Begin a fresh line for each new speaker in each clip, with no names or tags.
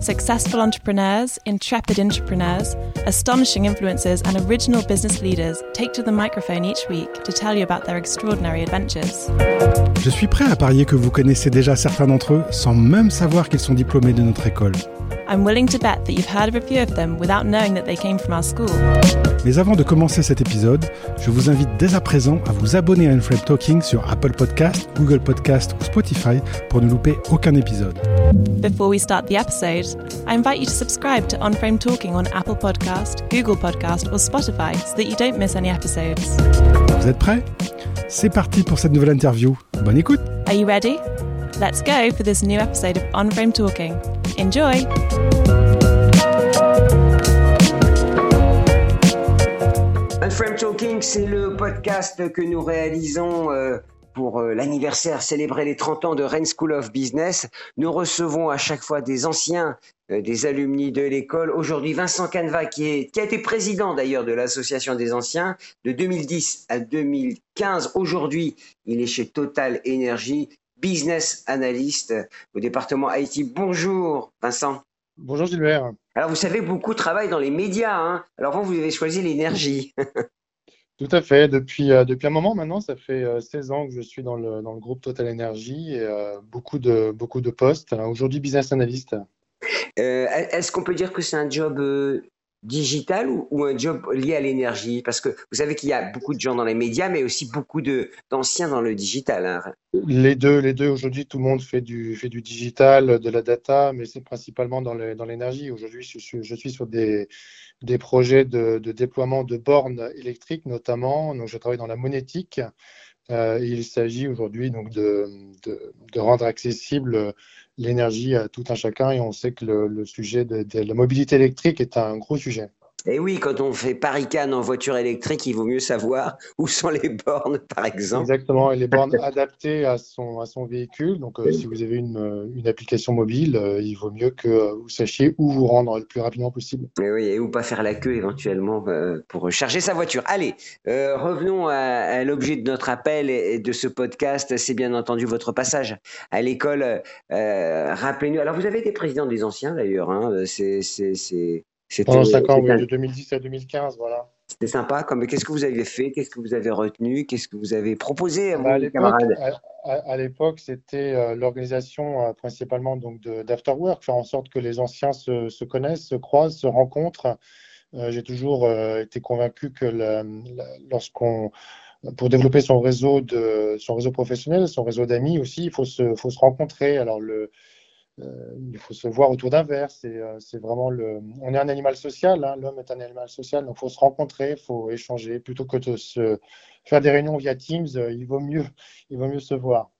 Successful entrepreneurs, intrepid entrepreneurs, astonishing influencers, and original business leaders take to the microphone each week to tell you about their extraordinary adventures.
Je suis prêt à parier que vous connaissez déjà certains d'entre eux sans même savoir qu'ils sont diplômés de notre école.
I'm willing to bet that you've heard of a few of them without knowing that they came from our school.
Mais avant de commencer cet épisode, je vous invite dès à présent à vous abonner à Unframe Talking sur Apple Podcast, Google Podcast ou Spotify pour ne louper aucun épisode.
Before we start the episode, I invite you to subscribe to On Frame Talking on Apple Podcast, Google Podcast, or Spotify so that you don't miss any episodes.
Vous êtes prêts? C'est parti pour cette nouvelle interview. Bonne écoute
Are you ready? Let's go for this new episode of On Frame Talking. Enjoy!
Unframe Talking, c'est le podcast que nous réalisons euh, pour euh, l'anniversaire, célébrer les 30 ans de Rennes School of Business. Nous recevons à chaque fois des anciens, euh, des alumni de l'école. Aujourd'hui, Vincent Canva, qui, est, qui a été président d'ailleurs de l'association des anciens de 2010 à 2015. Aujourd'hui, il est chez Total Energy, business analyst au département IT. Bonjour Vincent.
Bonjour Gilbert.
Alors vous savez, beaucoup travaillent dans les médias. Hein Alors vous, vous avez choisi l'énergie.
Tout à fait. Depuis, euh, depuis un moment maintenant, ça fait euh, 16 ans que je suis dans le, dans le groupe Total Energy et euh, beaucoup, de, beaucoup de postes. Aujourd'hui, business analyst.
Euh, Est-ce qu'on peut dire que c'est un job euh, digital ou, ou, un job lié à l'énergie? Parce que vous savez qu'il y a beaucoup de gens dans les médias, mais aussi beaucoup d'anciens dans le digital. Hein.
Les deux, les deux. Aujourd'hui, tout le monde fait du, digital, de la data, mais c'est principalement dans l'énergie. Aujourd'hui, je suis, sur des, projets de, déploiement de bornes électriques, notamment. Donc, je travaille dans la monétique. Euh, il s'agit aujourd'hui donc de, rendre accessible l'énergie à tout un chacun et on sait que le, sujet de, la mobilité électrique est un gros sujet.
Et oui, quand on fait Paris-Cannes en voiture électrique, il vaut mieux savoir où sont les bornes, par exemple.
Exactement, et les bornes adaptées à son, à son véhicule. Donc, euh, si vous avez une, une application mobile, euh, il vaut mieux que vous sachiez où vous rendre le plus rapidement possible.
Et oui, et où pas faire la queue éventuellement euh, pour charger sa voiture. Allez, euh, revenons à, à l'objet de notre appel et de ce podcast. C'est bien entendu votre passage à l'école. Rappelez-nous. Alors, vous avez été président des anciens d'ailleurs. Hein, c'est
pendant 5 ans, oui, de 2010 à 2015, voilà.
C'était sympa. Comme, qu'est-ce que vous avez fait Qu'est-ce que vous avez retenu Qu'est-ce que vous avez proposé à
bah,
vos camarades
À, à l'époque, c'était euh, l'organisation euh, principalement donc d'afterwork, faire en sorte que les anciens se, se connaissent, se croisent, se rencontrent. Euh, J'ai toujours été convaincu que lorsqu'on pour développer son réseau de son réseau professionnel, son réseau d'amis aussi, il faut se, faut se rencontrer. Alors le, euh, il faut se voir autour d'un verre. C'est euh, vraiment le. On est un animal social. Hein, L'homme est un animal social. Donc, faut se rencontrer, faut échanger. Plutôt que de se faire des réunions via Teams, euh, il vaut mieux, il vaut mieux se voir.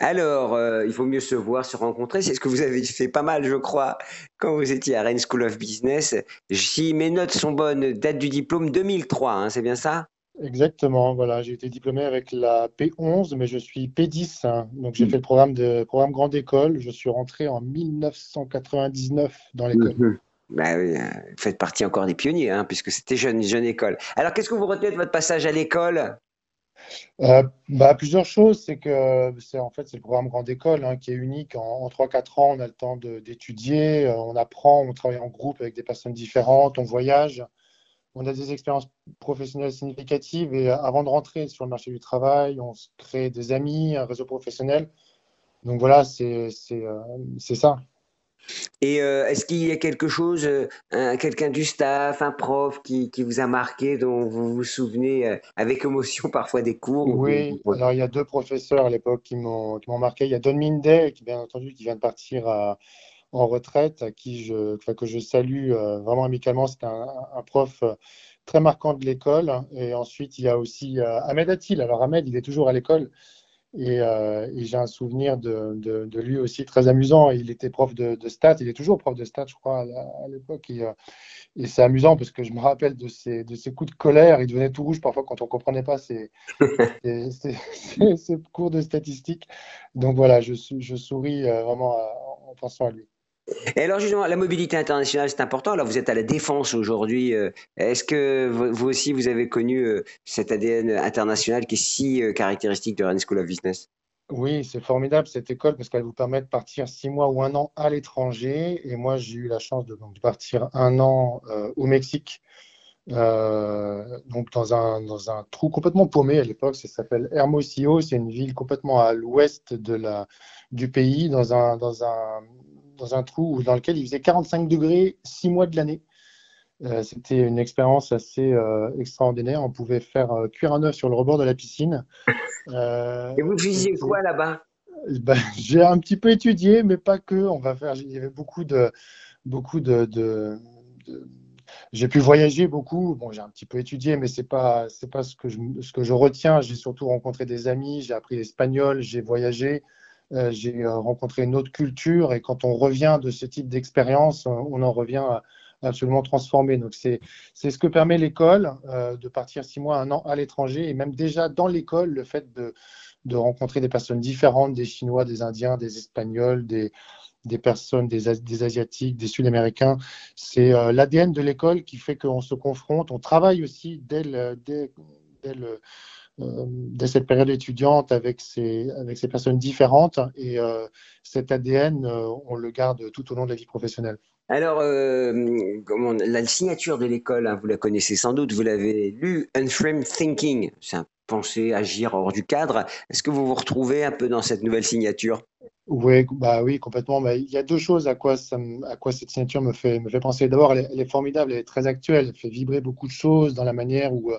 Alors, il faut mieux se voir, se rencontrer. C'est ce que vous avez fait pas mal, je crois, quand vous étiez à Rennes School of Business. Si mes notes sont bonnes, date du diplôme 2003, hein, c'est bien ça?
Exactement, voilà, j'ai été diplômé avec la P11, mais je suis P10, hein. donc j'ai mmh. fait le programme de programme grande école. Je suis rentré en 1999 dans l'école.
Mmh. Bah oui, vous faites partie encore des pionniers, hein, puisque c'était jeune, jeune école. Alors, qu'est-ce que vous retenez de votre passage à l'école?
Euh, bah, plusieurs choses, c'est que c'est en fait c'est le programme grande école hein, qui est unique. En, en 3-4 ans, on a le temps d'étudier, euh, on apprend, on travaille en groupe avec des personnes différentes, on voyage on a des expériences professionnelles significatives et euh, avant de rentrer sur le marché du travail, on se crée des amis, un réseau professionnel. Donc voilà, c'est euh, ça.
Et euh, est-ce qu'il y a quelque chose, euh, quelqu'un du staff, un prof qui, qui, vous a marqué, dont vous vous souvenez euh, avec émotion parfois des cours
Oui, alors il y a deux professeurs à l'époque qui m'ont marqué. Il y a Don Minday, qui bien entendu, qui vient de partir en retraite, à qui je, que je salue vraiment amicalement. C'était un, un, prof très marquant de l'école. Et ensuite, il y a aussi Ahmed Attil. Alors Ahmed, il est toujours à l'école. Euh, et, j'ai un souvenir de, de, lui aussi très amusant. Il était prof de, de, stats, il est toujours prof de stats, je crois, à, l'époque. Et, euh, et c'est amusant parce que je me rappelle de ses, de ses coups de colère. Il devenait tout rouge parfois quand on ne comprenait pas ses, ses, ses, cours de statistiques. Donc voilà, je, je souris euh, vraiment en pensant à lui.
Et alors justement, la mobilité internationale, c'est important. Alors vous êtes à la défense aujourd'hui. Euh, est-ce que vous aussi, vous avez connu euh, cet ADN international qui est si euh, caractéristique de Rennes School of Business?
Oui, c'est formidable cette école parce qu'elle vous permet de partir six mois ou un an à l'étranger. Et moi, j'ai eu la chance de, partir un an au Mexique. donc dans un, dans un trou complètement paumé à l'époque, ça s'appelle Hermosillo, c'est une ville complètement à l'ouest du pays, dans un, dans un dans un trou dans lequel il faisait 45 degrés six mois de l'année. Euh, c'était une expérience assez euh, extraordinaire. On pouvait faire euh, cuire un œuf sur le rebord de la piscine.
Et vous faisiez quoi là-bas?
Ben, J'ai un petit peu étudié, mais pas que. On va faire. Il y avait beaucoup de, beaucoup de, de, j'ai pu voyager beaucoup. Bon, j'ai un petit peu étudié, mais c'est pas, c'est pas ce que je, ce que je retiens. J'ai surtout rencontré des amis. J'ai appris l'espagnol. J'ai voyagé. Euh, j'ai euh, rencontré une autre culture et quand on revient de ce type d'expérience, on en revient absolument transformé. Donc c'est ce que permet l'école euh, de partir six mois, un an à l'étranger et même déjà dans l'école, le fait de, de, rencontrer des personnes différentes, des Chinois, des Indiens, des Espagnols, des, des personnes, des, des Asiatiques, des Sud-Américains. C'est l'ADN de l'école qui fait qu'on se confronte. On travaille aussi dès le, dès, dès le euh, dès cette période étudiante avec ces, avec ces personnes différentes. Et euh, cet ADN, euh, on le garde tout au long de la vie professionnelle.
Alors, comment, la signature de l'école, hein, vous la connaissez sans doute, vous l'avez lu, Unframed Thinking, c'est un penser, agir hors du cadre. Est-ce que vous vous retrouvez un peu dans cette nouvelle signature?
Oui, bah oui, complètement. Bah, il y a deux choses à quoi, ça, à quoi cette signature me fait, me fait penser. D'abord, elle, elle, est formidable, elle est très actuelle, elle fait vibrer beaucoup de choses dans la manière où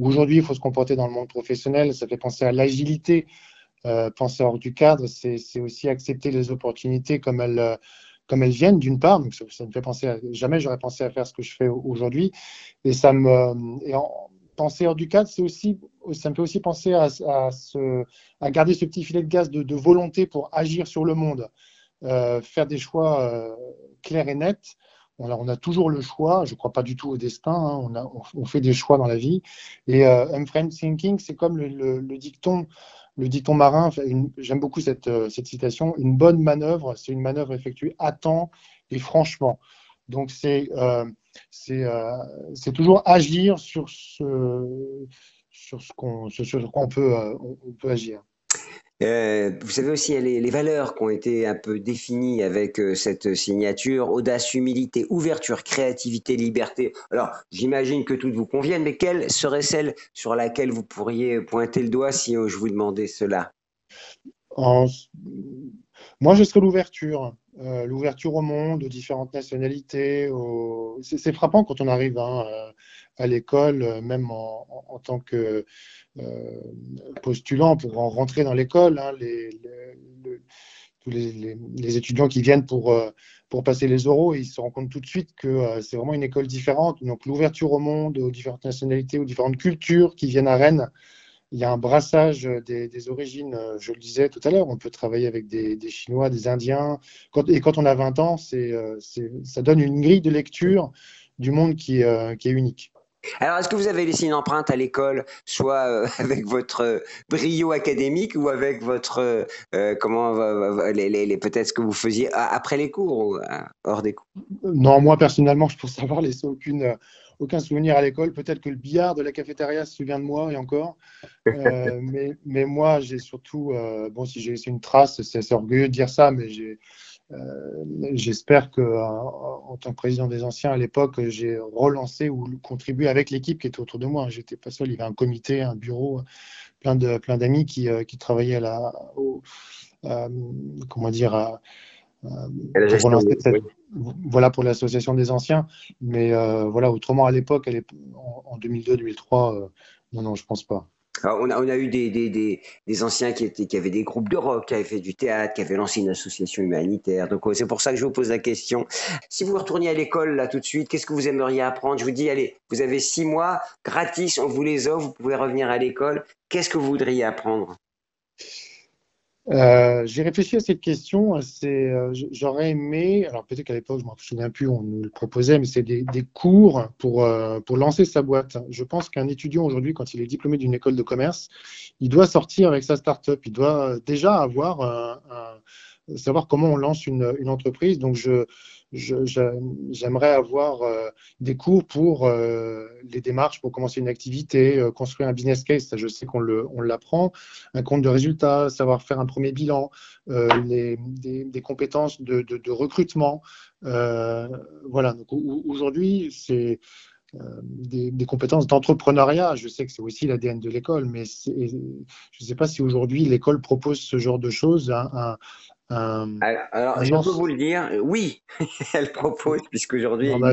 aujourd'hui il faut se comporter dans le monde professionnel. Ça fait penser à l'agilité, euh, penser hors du cadre, c'est aussi accepter les opportunités comme elles, euh, viennent d'une part. Ça, me fait penser à, jamais j'aurais pensé à faire ce que je fais aujourd'hui. Et en, penser hors du cadre, c'est aussi ça me fait aussi penser à, garder ce petit filet de gaz de, volonté pour agir sur le monde, euh, faire des choix euh, clairs et nets on a, toujours le choix. Je ne crois pas du tout au destin. Hein. On, fait des choix dans la vie. Et euh, unfriend thinking, c'est comme le, dicton, le dicton marin. J'aime beaucoup euh, cette, citation. Une bonne manœuvre, c'est une manœuvre effectuée à temps et franchement. Donc c'est euh, c'est toujours agir sur ce sur ce qu'on sur quoi peut on peut agir.
Euh, vous savez aussi les, valeurs qui ont été un peu définies avec euh, cette signature audace, humilité, ouverture, créativité, liberté. Alors, j'imagine que toutes vous conviennent, mais quelle serait celle sur laquelle vous pourriez pointer le doigt si je vous demandais cela?
Moi, je serais l'ouverture. l'ouverture au monde, aux différentes nationalités. C'est frappant quand on arrive hein, à l'école, même en, tant que euh, postulants pour en rentrer dans l'école, hein, les, tous les, étudiants qui viennent pour, euh, pour passer les oraux, ils se rendent compte tout de suite que euh, c'est vraiment une école différente. Donc l'ouverture au monde, aux différentes nationalités, aux différentes cultures qui viennent à Rennes, il y a un brassage des, origines, je le disais tout à l'heure, on peut travailler avec des, Chinois, des Indiens, et quand on a 20 ans, c'est, ça donne une grille de lecture du monde qui, qui est unique.
Alors, est-ce que vous avez laissé une empreinte à l'école, soit euh, avec votre euh, brio académique ou avec votre euh, comment les, les, peut-être ce que vous faisiez après les cours ou hors des cours?
Non, moi personnellement, je pense avoir laissé aucune aucun souvenir à l'école. Peut-être que le billard de la cafétéria se souvient de moi et encore. mais, mais, moi, j'ai surtout, bon, si j'ai laissé une trace, c'est orgueilleux de dire ça, mais j'ai euh, j'espère que, euh, en tant que président des anciens à l'époque, j'ai relancé ou contribué avec l'équipe qui était autour de moi. J'étais pas seul, il y avait un comité, un bureau, plein de plein d'amis qui, euh, qui travaillaient à la, comment dire, voilà pour l'association des anciens. Mais voilà, autrement, à l'époque, en, en 2002-2003, non, non, je pense pas
on, a, on a eu des, des, des, des anciens qui, étaient, qui avaient des groupes de rock, qui avaient fait du théâtre, qui avaient lancé une association humanitaire. Donc c'est pour ça que je vous pose la question. Si vous retourniez à l'école là tout de suite, qu'est-ce que vous aimeriez apprendre? Je vous dis, allez, vous avez six mois gratis, on vous les offre, vous pouvez revenir à l'école. Qu'est-ce que vous voudriez apprendre?
Euh, j'ai réfléchi à cette question. Euh, j'aurais aimé, alors peut-être qu'à l'époque, je ne me souviens plus, on nous le proposait, mais c'est des, cours pour, euh, pour lancer sa boîte. Je pense qu'un étudiant aujourd'hui, quand il est diplômé d'une école de commerce, il doit sortir avec sa start-up. Il doit déjà avoir savoir comment on lance une, une entreprise. Donc, je, j'aimerais avoir euh, des cours pour euh, les démarches pour commencer une activité, euh, construire un business case, je sais qu'on l'apprend, un compte de résultats, savoir faire un premier bilan, des, compétences de, recrutement. voilà, donc aujourd'hui, c'est des, compétences d'entrepreneuriat. Je sais que c'est aussi l'ADN de l'école, mais je ne sais pas si aujourd'hui l'école propose ce genre de choses. Un,
euh, alors, je peux vous le dire, oui, elle propose, puisqu'aujourd'hui, bah,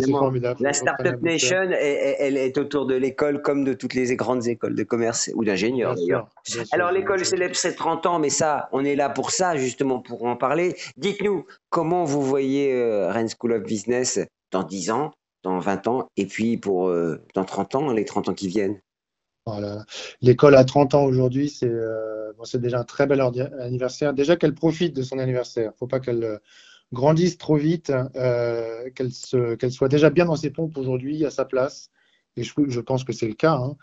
la Startup Nation, elle, est autour de l'école comme de toutes les grandes écoles de commerce ou d'ingénieurs d'ailleurs. Alors, l'école célèbre ses 30 ans, mais ça, on est là pour ça, justement, pour en parler. Dites-nous, comment vous voyez euh, Rennes School of Business dans 10 ans, dans 20 ans, et puis pour euh, dans 30 ans, les 30 ans qui viennent?
L'école a 30 ans aujourd'hui, euh, c'est déjà un très bel anniversaire. Déjà qu'elle profite de son anniversaire. Il ne faut pas qu'elle euh, grandisse trop vite, euh, qu'elle soit déjà bien dans ses pompes aujourd'hui, à sa place. Et je, pense que c'est le cas. Hein.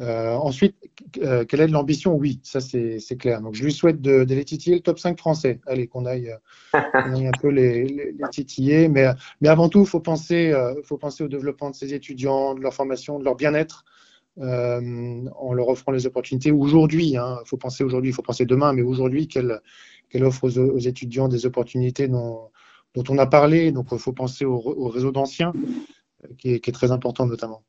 ensuite, quelle est l'ambition? Oui, ça c'est clair. Donc je lui souhaite de, les titiller le top 5 français. Allez, qu'on aille, un peu les, les, titiller. Mais, mais, avant tout, il faut, penser, faut penser au développement de ses étudiants, de leur formation, de leur bien-être. Euh, en leur offrant les opportunités aujourd'hui. Il hein. faut penser aujourd'hui, il faut penser demain, mais aujourd'hui, qu'elle offre aux, étudiants des opportunités dont, dont, on a parlé. Donc, il faut penser au, réseau d'anciens, qui, est, très important notamment.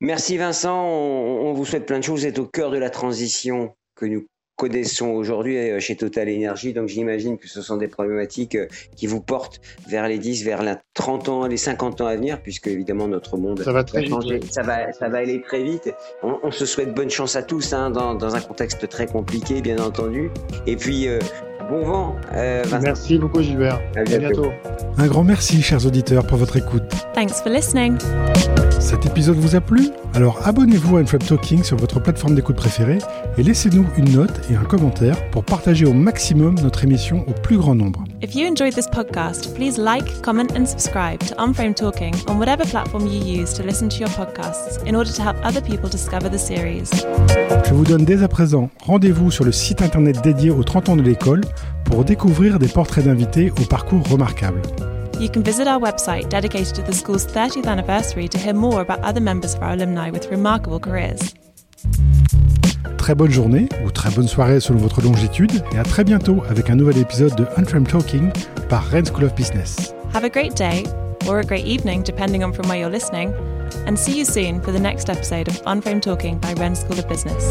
Merci Vincent, on, vous souhaite plein de choses. Vous êtes au cœur de la transition que nous connaissons aujourd'hui euh, chez Total Energy. Donc j'imagine que ce sont des problématiques euh, qui vous portent vers les 10, vers les 30 ans, les 50 ans à venir, puisque évidemment notre monde
ça va, très changer.
Ça va, ça va aller très vite. On, se souhaite bonne chance à tous hein, dans, dans, un contexte très compliqué, bien entendu. Et puis euh, bon vent.
merci beaucoup Gilbert. À bientôt.
Un grand merci, chers auditeurs, pour votre écoute.
Thanks for listening.
Cet épisode vous a plu? Alors abonnez-vous à Unflap Talking sur votre plateforme d'écoute préférée et laissez-nous une note et un commentaire pour partager au maximum notre émission au plus grand nombre.
If you enjoyed this podcast, please like, comment and subscribe to Unframe Talking on whatever platform you use to listen to your podcasts in order to help other people discover the series.
Je vous donne dès à présent rendez-vous sur le site internet dédié aux 30 ans de l'école pour découvrir des portraits d'invités au parcours remarquable.
You can visit our website dedicated to the school's 30th anniversary to hear more about other members of our alumni with remarkable careers.
Très bonne journée ou très bonne soirée selon votre longitude et à très bientôt avec un nouvel épisode de Unframed Talking par Rennes School of Business.
Have a great day or a great evening depending on from where you're listening and see you soon for the next episode of Unframed Talking by Rennes School of Business.